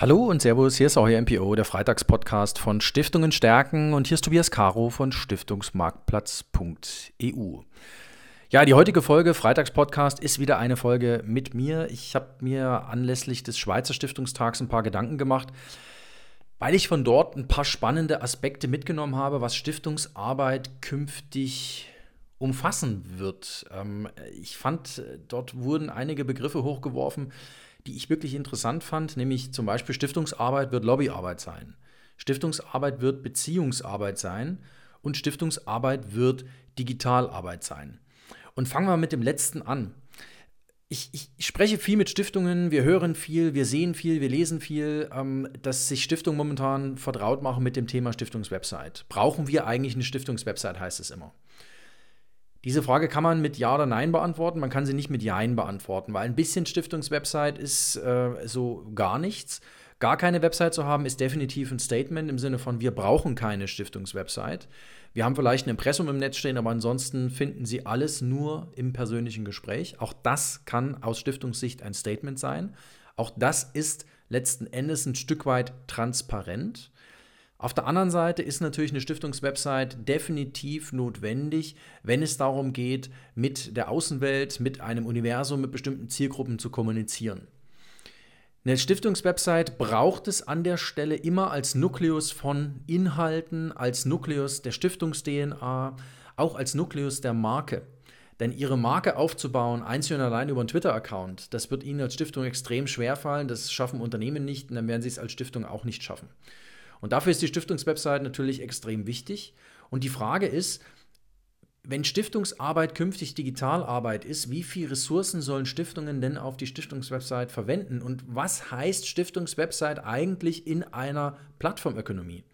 Hallo und Servus, hier ist euer MPO, der Freitagspodcast von Stiftungen stärken und hier ist Tobias Caro von Stiftungsmarktplatz.eu. Ja, die heutige Folge Freitagspodcast ist wieder eine Folge mit mir. Ich habe mir anlässlich des Schweizer Stiftungstags ein paar Gedanken gemacht, weil ich von dort ein paar spannende Aspekte mitgenommen habe, was Stiftungsarbeit künftig umfassen wird. Ähm, ich fand, dort wurden einige Begriffe hochgeworfen, die ich wirklich interessant fand, nämlich zum Beispiel Stiftungsarbeit wird Lobbyarbeit sein. Stiftungsarbeit wird Beziehungsarbeit sein und Stiftungsarbeit wird Digitalarbeit sein. Und fangen wir mit dem letzten an. Ich, ich, spreche viel mit Stiftungen, wir hören viel, wir sehen viel, wir lesen viel, ähm, dass sich Stiftungen momentan vertraut machen mit dem Thema Stiftungswebsite. Brauchen wir eigentlich eine Stiftungswebsite, heißt es immer. Diese Frage kann man mit Ja oder Nein beantworten. Man kann sie nicht mit Jein beantworten, weil ein bisschen Stiftungswebsite ist äh, so gar nichts. Gar keine Website zu haben, ist definitiv ein Statement im Sinne von, wir brauchen keine Stiftungswebsite. Wir haben vielleicht ein Impressum im Netz stehen, aber ansonsten finden Sie alles nur im persönlichen Gespräch. Auch das kann aus Stiftungssicht ein Statement sein. Auch das ist letzten Endes ein Stück weit transparent. Auf der anderen Seite ist natürlich eine Stiftungswebsite definitiv notwendig, wenn es darum geht, mit der Außenwelt, mit einem Universum, mit bestimmten Zielgruppen zu kommunizieren. Eine Stiftungswebsite braucht es an der Stelle immer als Nukleus von Inhalten, als Nukleus der Stiftungs-DNA, auch als Nukleus der Marke. Denn ihre Marke aufzubauen, einzeln und allein über einen Twitter-Account, das wird ihnen als Stiftung extrem schwer fallen. Das schaffen Unternehmen nicht und dann werden sie es als Stiftung auch nicht schaffen. Und dafür ist die Stiftungswebsite natürlich extrem wichtig. Und die Frage ist, wenn Stiftungsarbeit künftig Digitalarbeit ist, wie viele Ressourcen sollen Stiftungen denn auf die Stiftungswebsite verwenden? Und was heißt Stiftungswebsite eigentlich in einer Plattformökonomie?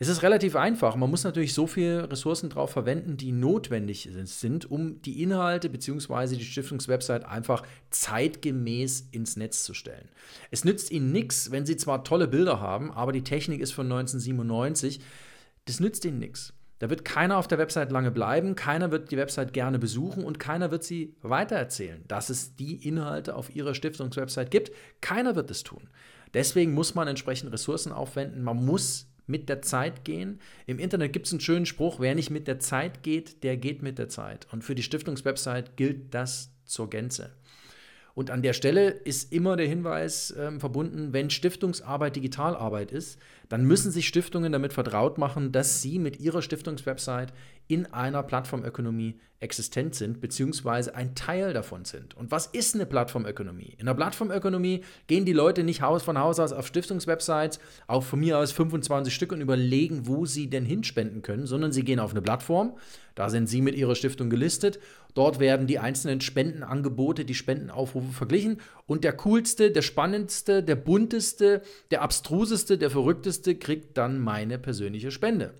Es ist relativ einfach. Man muss natürlich so viele Ressourcen darauf verwenden, die notwendig sind, um die Inhalte bzw. die Stiftungswebsite einfach zeitgemäß ins Netz zu stellen. Es nützt Ihnen nichts, wenn Sie zwar tolle Bilder haben, aber die Technik ist von 1997. Das nützt Ihnen nichts. Da wird keiner auf der Website lange bleiben, keiner wird die Website gerne besuchen und keiner wird sie weitererzählen, dass es die Inhalte auf ihrer Stiftungswebsite gibt. Keiner wird es tun. Deswegen muss man entsprechend Ressourcen aufwenden. Man muss mit der Zeit gehen. Im Internet gibt es einen schönen Spruch, wer nicht mit der Zeit geht, der geht mit der Zeit. Und für die Stiftungswebsite gilt das zur Gänze. Und an der Stelle ist immer der Hinweis äh, verbunden, wenn Stiftungsarbeit Digitalarbeit ist, dann müssen sich Stiftungen damit vertraut machen, dass sie mit ihrer Stiftungswebsite in einer Plattformökonomie existent sind, beziehungsweise ein Teil davon sind. Und was ist eine Plattformökonomie? In der Plattformökonomie gehen die Leute nicht von Haus aus auf Stiftungswebsites, auf von mir aus 25 Stück und überlegen, wo sie denn hinspenden können, sondern sie gehen auf eine Plattform, da sind sie mit ihrer Stiftung gelistet, dort werden die einzelnen Spendenangebote, die Spendenaufrufe verglichen und der coolste, der spannendste, der bunteste, der abstruseste, der verrückteste kriegt dann meine persönliche Spende.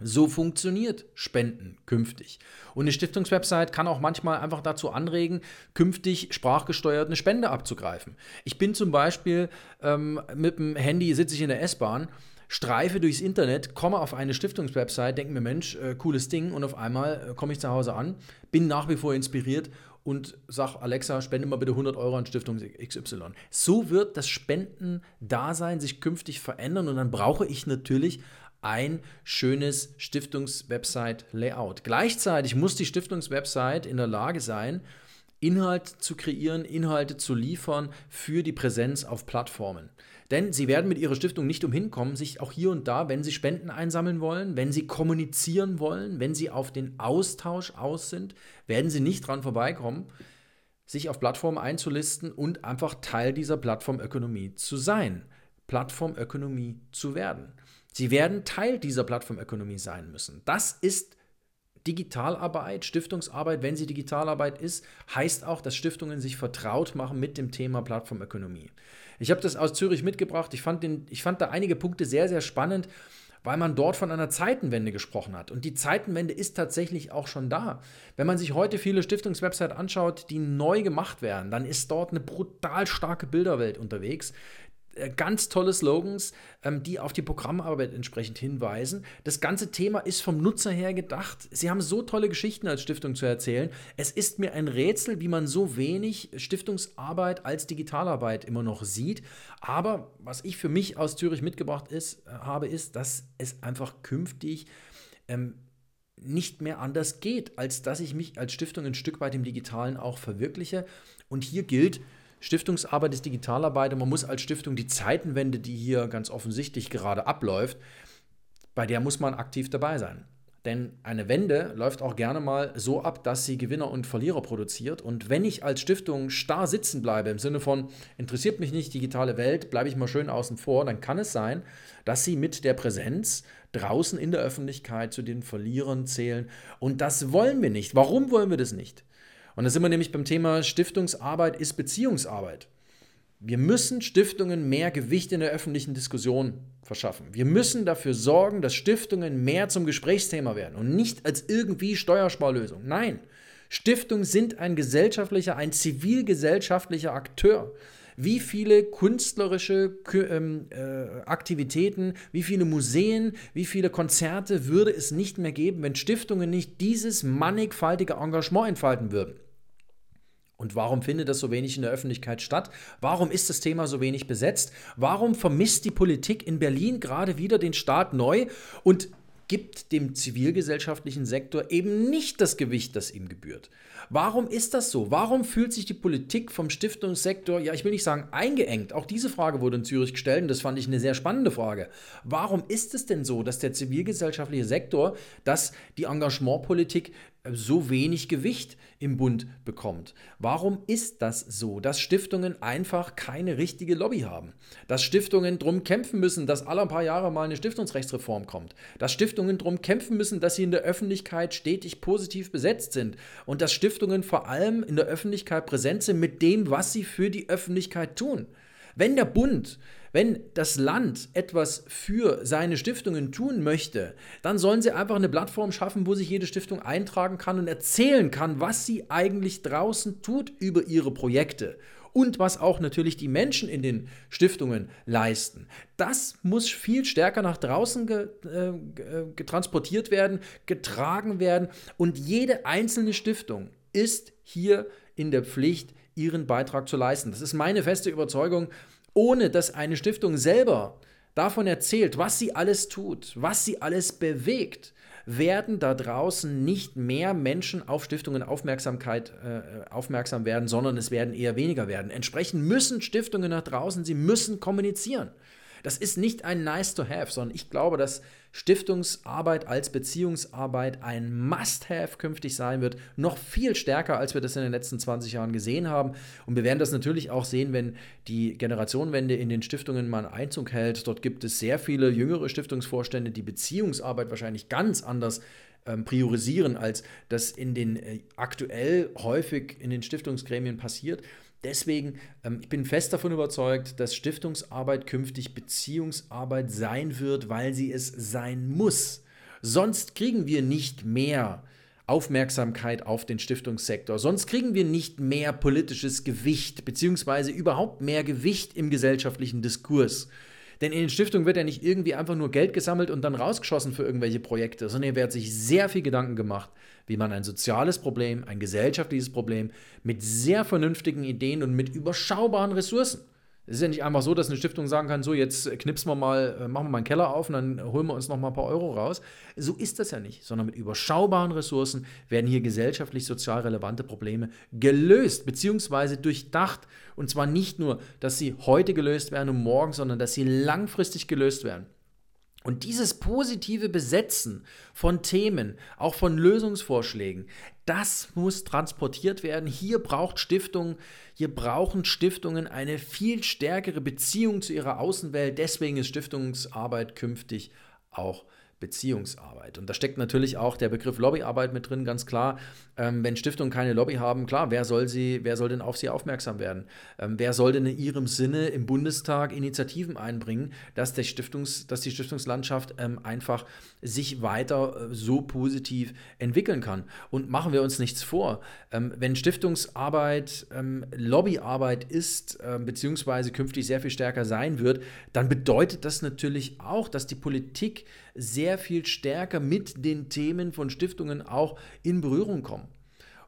So funktioniert Spenden künftig. Und eine Stiftungswebsite kann auch manchmal einfach dazu anregen, künftig sprachgesteuert eine Spende abzugreifen. Ich bin zum Beispiel ähm, mit dem Handy, sitze ich in der S-Bahn, streife durchs Internet, komme auf eine Stiftungswebsite, denke mir, Mensch, äh, cooles Ding und auf einmal äh, komme ich zu Hause an, bin nach wie vor inspiriert und sag Alexa, spende mal bitte 100 Euro an Stiftung XY. So wird das Spenden-Dasein sich künftig verändern und dann brauche ich natürlich ein schönes Stiftungs-Website-Layout. Gleichzeitig muss die Stiftungs-Website in der Lage sein, Inhalt zu kreieren, Inhalte zu liefern für die Präsenz auf Plattformen. Denn sie werden mit ihrer Stiftung nicht umhin kommen, sich auch hier und da, wenn sie Spenden einsammeln wollen, wenn sie kommunizieren wollen, wenn sie auf den Austausch aus sind, werden sie nicht dran vorbeikommen, sich auf Plattformen einzulisten und einfach Teil dieser Plattformökonomie zu sein, Plattformökonomie zu werden. Sie werden Teil dieser Plattformökonomie sein müssen. Das ist Digitalarbeit, Stiftungsarbeit, wenn sie Digitalarbeit ist, heißt auch, dass Stiftungen sich vertraut machen mit dem Thema Plattformökonomie. Ich habe das aus Zürich mitgebracht. Ich fand, den, ich fand da einige Punkte sehr, sehr spannend, weil man dort von einer Zeitenwende gesprochen hat. Und die Zeitenwende ist tatsächlich auch schon da. Wenn man sich heute viele Stiftungswebsites anschaut, die neu gemacht werden, dann ist dort eine brutal starke Bilderwelt unterwegs ganz tolle Slogans, ähm, die auf die Programmarbeit entsprechend hinweisen. Das ganze Thema ist vom Nutzer her gedacht. Sie haben so tolle Geschichten als Stiftung zu erzählen. Es ist mir ein Rätsel, wie man so wenig Stiftungsarbeit als Digitalarbeit immer noch sieht. Aber was ich für mich aus Zürich mitgebracht ist, äh, habe, ist, dass es einfach künftig ähm, nicht mehr anders geht, als dass ich mich als Stiftung ein Stück weit im Digitalen auch verwirkliche. Und hier gilt, Stiftungsarbeit ist Digitalarbeit und man muss als Stiftung die Zeitenwende, die hier ganz offensichtlich gerade abläuft, bei der muss man aktiv dabei sein. Denn eine Wende läuft auch gerne mal so ab, dass sie Gewinner und Verlierer produziert. Und wenn ich als Stiftung starr sitzen bleibe, im Sinne von, interessiert mich nicht digitale Welt, bleibe ich mal schön außen vor, dann kann es sein, dass sie mit der Präsenz draußen in der Öffentlichkeit zu den Verlierern zählen. Und das wollen wir nicht. Warum wollen wir das nicht? Und da sind wir nämlich beim Thema Stiftungsarbeit ist Beziehungsarbeit. Wir müssen Stiftungen mehr Gewicht in der öffentlichen Diskussion verschaffen. Wir müssen dafür sorgen, dass Stiftungen mehr zum Gesprächsthema werden und nicht als irgendwie Steuersparlösung. Nein, Stiftungen sind ein gesellschaftlicher, ein zivilgesellschaftlicher Akteur. Wie viele künstlerische ähm, äh, Aktivitäten, wie viele Museen, wie viele Konzerte würde es nicht mehr geben, wenn Stiftungen nicht dieses mannigfaltige Engagement entfalten würden? Und warum findet das so wenig in der Öffentlichkeit statt? Warum ist das Thema so wenig besetzt? Warum vermisst die Politik in Berlin gerade wieder den Staat neu und gibt dem zivilgesellschaftlichen Sektor eben nicht das Gewicht, das ihm gebührt. Warum ist das so? Warum fühlt sich die Politik vom Stiftungssektor, ja, ich will nicht sagen eingeengt, auch diese Frage wurde in Zürich gestellt und das fand ich eine sehr spannende Frage. Warum ist es denn so, dass der zivilgesellschaftliche Sektor, dass die Engagementpolitik so wenig Gewicht im Bund bekommt. Warum ist das so, dass Stiftungen einfach keine richtige Lobby haben? Dass Stiftungen darum kämpfen müssen, dass alle ein paar Jahre mal eine Stiftungsrechtsreform kommt? Dass Stiftungen darum kämpfen müssen, dass sie in der Öffentlichkeit stetig positiv besetzt sind? Und dass Stiftungen vor allem in der Öffentlichkeit präsent sind mit dem, was sie für die Öffentlichkeit tun? Wenn der Bund wenn das Land etwas für seine Stiftungen tun möchte, dann sollen sie einfach eine Plattform schaffen, wo sich jede Stiftung eintragen kann und erzählen kann, was sie eigentlich draußen tut über ihre Projekte und was auch natürlich die Menschen in den Stiftungen leisten. Das muss viel stärker nach draußen ge, äh, getransportiert werden, getragen werden und jede einzelne Stiftung ist hier in der Pflicht, ihren Beitrag zu leisten. Das ist meine feste Überzeugung ohne dass eine Stiftung selber davon erzählt, was sie alles tut, was sie alles bewegt, werden da draußen nicht mehr Menschen auf Stiftungen Aufmerksamkeit äh, aufmerksam werden, sondern es werden eher weniger werden. Entsprechend müssen Stiftungen nach draußen, sie müssen kommunizieren. Das ist nicht ein Nice to Have, sondern ich glaube, dass Stiftungsarbeit als Beziehungsarbeit ein Must-Have künftig sein wird, noch viel stärker, als wir das in den letzten 20 Jahren gesehen haben. Und wir werden das natürlich auch sehen, wenn die Generationenwende in den Stiftungen mal Einzug hält. Dort gibt es sehr viele jüngere Stiftungsvorstände, die Beziehungsarbeit wahrscheinlich ganz anders ähm, priorisieren, als das in den äh, aktuell häufig in den Stiftungsgremien passiert. Deswegen, ähm, ich bin fest davon überzeugt, dass Stiftungsarbeit künftig Beziehungsarbeit sein wird, weil sie es sein muss. Sonst kriegen wir nicht mehr Aufmerksamkeit auf den Stiftungssektor. Sonst kriegen wir nicht mehr politisches Gewicht, beziehungsweise überhaupt mehr Gewicht im gesellschaftlichen Diskurs. Denn in den Stiftungen wird ja nicht irgendwie einfach nur Geld gesammelt und dann rausgeschossen für irgendwelche Projekte, sondern hier wird sich sehr viel Gedanken gemacht, wie man ein soziales Problem, ein gesellschaftliches Problem mit sehr vernünftigen Ideen und mit überschaubaren Ressourcen es ist ja nicht einfach so, dass eine Stiftung sagen kann, so jetzt knipsen wir mal, äh, machen wir mal einen Keller auf und dann holen wir uns noch mal ein paar Euro raus. So ist das ja nicht, sondern mit überschaubaren Ressourcen werden hier gesellschaftlich sozial relevante Probleme gelöst bzw. durchdacht. Und zwar nicht nur, dass sie heute gelöst werden und morgen, sondern dass sie langfristig gelöst werden. Und dieses positive Besetzen von Themen, auch von Lösungsvorschlägen, das muss transportiert werden. Hier braucht Stiftungen, hier brauchen Stiftungen eine viel stärkere Beziehung zu ihrer Außenwelt. Deswegen ist Stiftungsarbeit künftig auch Beziehungsarbeit. Und da steckt natürlich auch der Begriff Lobbyarbeit mit drin, ganz klar. Ähm, wenn Stiftungen keine Lobby haben, klar, wer soll, sie, wer soll denn auf sie aufmerksam werden? Ähm, wer soll denn in ihrem Sinne im Bundestag Initiativen einbringen, dass, der Stiftungs, dass die Stiftungslandschaft ähm, einfach sich weiter äh, so positiv entwickeln kann? Und machen wir uns nichts vor. Ähm, wenn Stiftungsarbeit ähm, Lobbyarbeit ist, äh, beziehungsweise künftig sehr viel stärker sein wird, dann bedeutet das natürlich auch, dass die Politik sehr viel stärker mit den Themen von Stiftungen auch in Berührung kommen.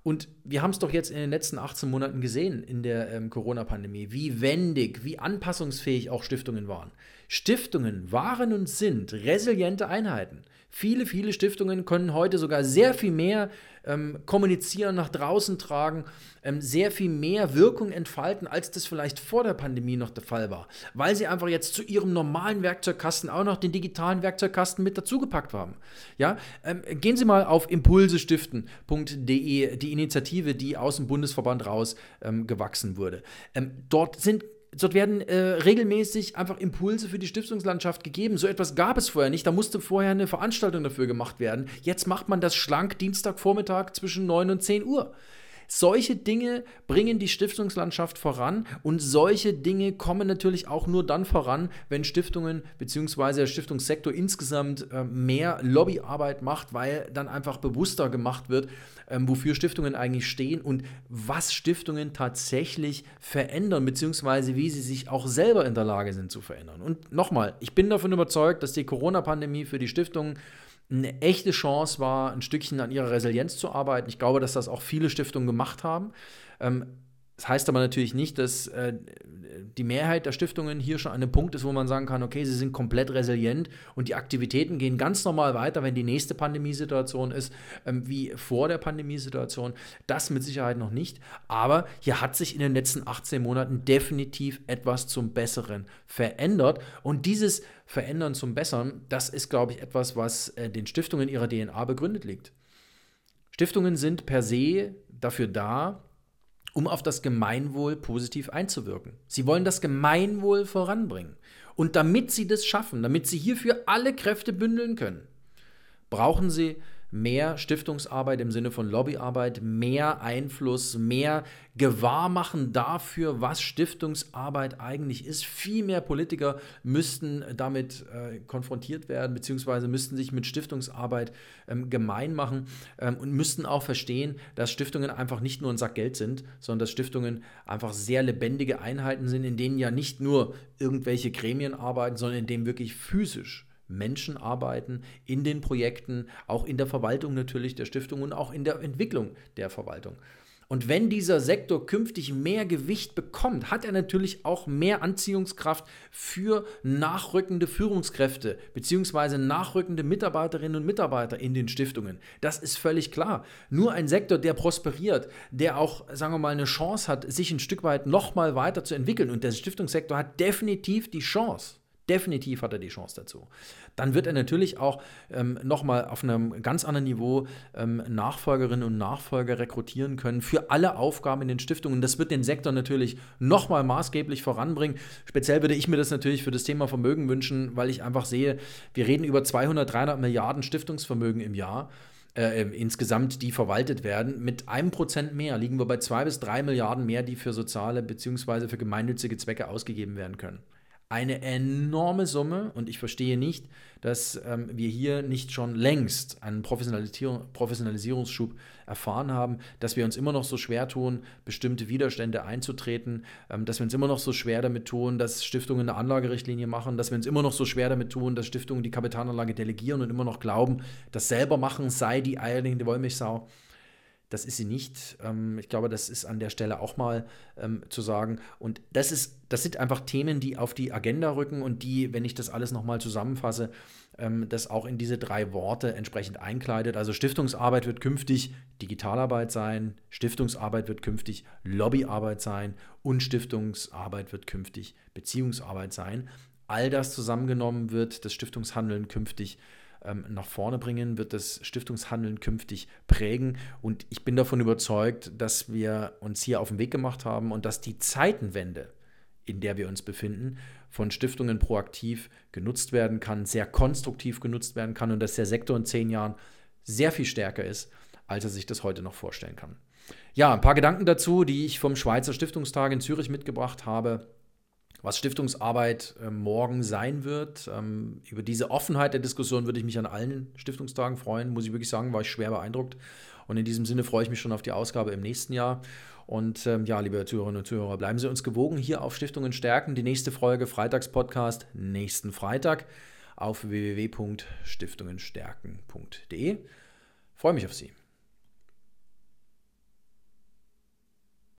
Und wir haben es doch jetzt in den letzten 18 Monaten gesehen in der ähm, Corona-Pandemie, wie wendig, wie anpassungsfähig auch Stiftungen waren. Stiftungen waren und sind resiliente Einheiten. Viele, viele Stiftungen können heute sogar sehr viel mehr ähm, kommunizieren, nach draußen tragen, ähm, sehr viel mehr Wirkung entfalten, als das vielleicht vor der Pandemie noch der Fall war, weil sie einfach jetzt zu ihrem normalen Werkzeugkasten auch noch den digitalen Werkzeugkasten mit dazugepackt haben. Ja, ähm, gehen Sie mal auf impulsestiften.de, die Initiative, die aus dem Bundesverband raus ähm, gewachsen wurde. Ähm, dort sind Dort werden äh, regelmäßig einfach Impulse für die Stiftungslandschaft gegeben. So etwas gab es vorher nicht. Da musste vorher eine Veranstaltung dafür gemacht werden. Jetzt macht man das schlank Dienstagvormittag zwischen 9 und 10 Uhr. Solche Dinge bringen die Stiftungslandschaft voran und solche Dinge kommen natürlich auch nur dann voran, wenn Stiftungen bzw. der Stiftungssektor insgesamt äh, mehr Lobbyarbeit macht, weil dann einfach bewusster gemacht wird, ähm, wofür Stiftungen eigentlich stehen und was Stiftungen tatsächlich verändern, beziehungsweise wie sie sich auch selber in der Lage sind zu verändern. Und nochmal, ich bin davon überzeugt, dass die Corona-Pandemie für die Stiftungen eine echte Chance war, ein Stückchen an ihrer Resilienz zu arbeiten. Ich glaube, dass das auch viele Stiftungen gemacht haben. Ähm, das heißt aber natürlich nicht, dass äh, die Mehrheit der Stiftungen hier schon an einem Punkt ist, wo man sagen kann, okay, sie sind komplett resilient und die Aktivitäten gehen ganz normal weiter, wenn die nächste Pandemiesituation ist, ähm, wie vor der Pandemiesituation. Das mit Sicherheit noch nicht. Aber hier hat sich in den letzten 18 Monaten definitiv etwas zum Besseren verändert. Und dieses Verändern zum Besseren, das ist, glaube ich, etwas, was äh, den Stiftungen ihrer DNA begründet liegt. Stiftungen sind per se dafür da, um auf das Gemeinwohl positiv einzuwirken. Sie wollen das Gemeinwohl voranbringen. Und damit sie das schaffen, damit sie hierfür alle Kräfte bündeln können, brauchen sie mehr Stiftungsarbeit im Sinne von Lobbyarbeit, mehr Einfluss, mehr Gewahrmachen dafür, was Stiftungsarbeit eigentlich ist. Viel mehr Politiker müssten damit äh, konfrontiert werden, beziehungsweise müssten sich mit Stiftungsarbeit ähm, gemein machen ähm, und müssten auch verstehen, dass Stiftungen einfach nicht nur ein Sack Geld sind, sondern dass Stiftungen einfach sehr lebendige Einheiten sind, in denen ja nicht nur irgendwelche Gremien arbeiten, sondern in denen wirklich physisch Menschen arbeiten in den Projekten, auch in der Verwaltung natürlich der Stiftung und auch in der Entwicklung der Verwaltung. Und wenn dieser Sektor künftig mehr Gewicht bekommt, hat er natürlich auch mehr Anziehungskraft für nachrückende Führungskräfte bzw. nachrückende Mitarbeiterinnen und Mitarbeiter in den Stiftungen. Das ist völlig klar. Nur ein Sektor, der prosperiert, der auch, sagen wir mal, eine Chance hat, sich ein Stück weit nochmal weiter zu entwickeln. Und der Stiftungssektor hat definitiv die Chance Definitiv hat er die Chance dazu. Dann wird er natürlich auch ähm, nochmal auf einem ganz anderen Niveau ähm, Nachfolgerinnen und Nachfolger rekrutieren können für alle Aufgaben in den Stiftungen. Das wird den Sektor natürlich nochmal maßgeblich voranbringen. Speziell würde ich mir das natürlich für das Thema Vermögen wünschen, weil ich einfach sehe, wir reden über 200, 300 Milliarden Stiftungsvermögen im Jahr. Äh, insgesamt, die verwaltet werden. Mit einem Prozent mehr liegen wir bei zwei bis drei Milliarden mehr, die für soziale bzw. für gemeinnützige Zwecke ausgegeben werden können eine enorme Summe und ich verstehe nicht, dass ähm, wir hier nicht schon längst einen Professionalisierung, Professionalisierungsschub erfahren haben, dass wir uns immer noch so schwer tun, bestimmte Widerstände einzutreten, ähm, dass wir uns immer noch so schwer damit tun, dass Stiftungen eine Anlagerichtlinie machen, dass wir uns immer noch so schwer damit tun, dass Stiftungen die Kapitalanlage delegieren und immer noch glauben, das selber machen sei die eierlegende Wollmilchsau. Das ist sie nicht. Ähm, ich glaube, das ist an der Stelle auch mal ähm, zu sagen. Und das, ist, das sind einfach Themen, die auf die Agenda rücken und die, wenn ich das alles nochmal zusammenfasse, ähm, das auch in diese drei Worte entsprechend einkleidet. Also Stiftungsarbeit wird künftig Digitalarbeit sein, Stiftungsarbeit wird künftig Lobbyarbeit sein und Stiftungsarbeit wird künftig Beziehungsarbeit sein. All das zusammengenommen wird das Stiftungshandeln künftig ähm, nach vorne bringen, wird das Stiftungshandeln künftig prägen. Und ich bin davon überzeugt, dass wir uns hier auf den Weg gemacht haben und dass die Zeitenwende in der wir uns befinden, von Stiftungen proaktiv genutzt werden kann, sehr konstruktiv genutzt werden kann und dass der Sektor in zehn Jahren sehr viel stärker ist, als er sich das heute noch vorstellen kann. Ja, ein paar Gedanken dazu, die ich vom Schweizer Stiftungstag in Zürich mitgebracht habe was Stiftungsarbeit äh, morgen sein wird. Ähm, über diese Offenheit der Diskussion würde ich mich an allen Stiftungstagen freuen. Muss ich wirklich sagen, war ich schwer beeindruckt. Und in diesem Sinne freue ich mich schon auf die Ausgabe im nächsten Jahr. Und ähm, ja, liebe Zuhörerinnen und Zuhörer, bleiben Sie uns gewogen hier auf Stiftungen stärken. Die nächste Folge Freitagspodcast nächsten Freitag auf www.stiftungenstärken.de. Freue mich auf Sie.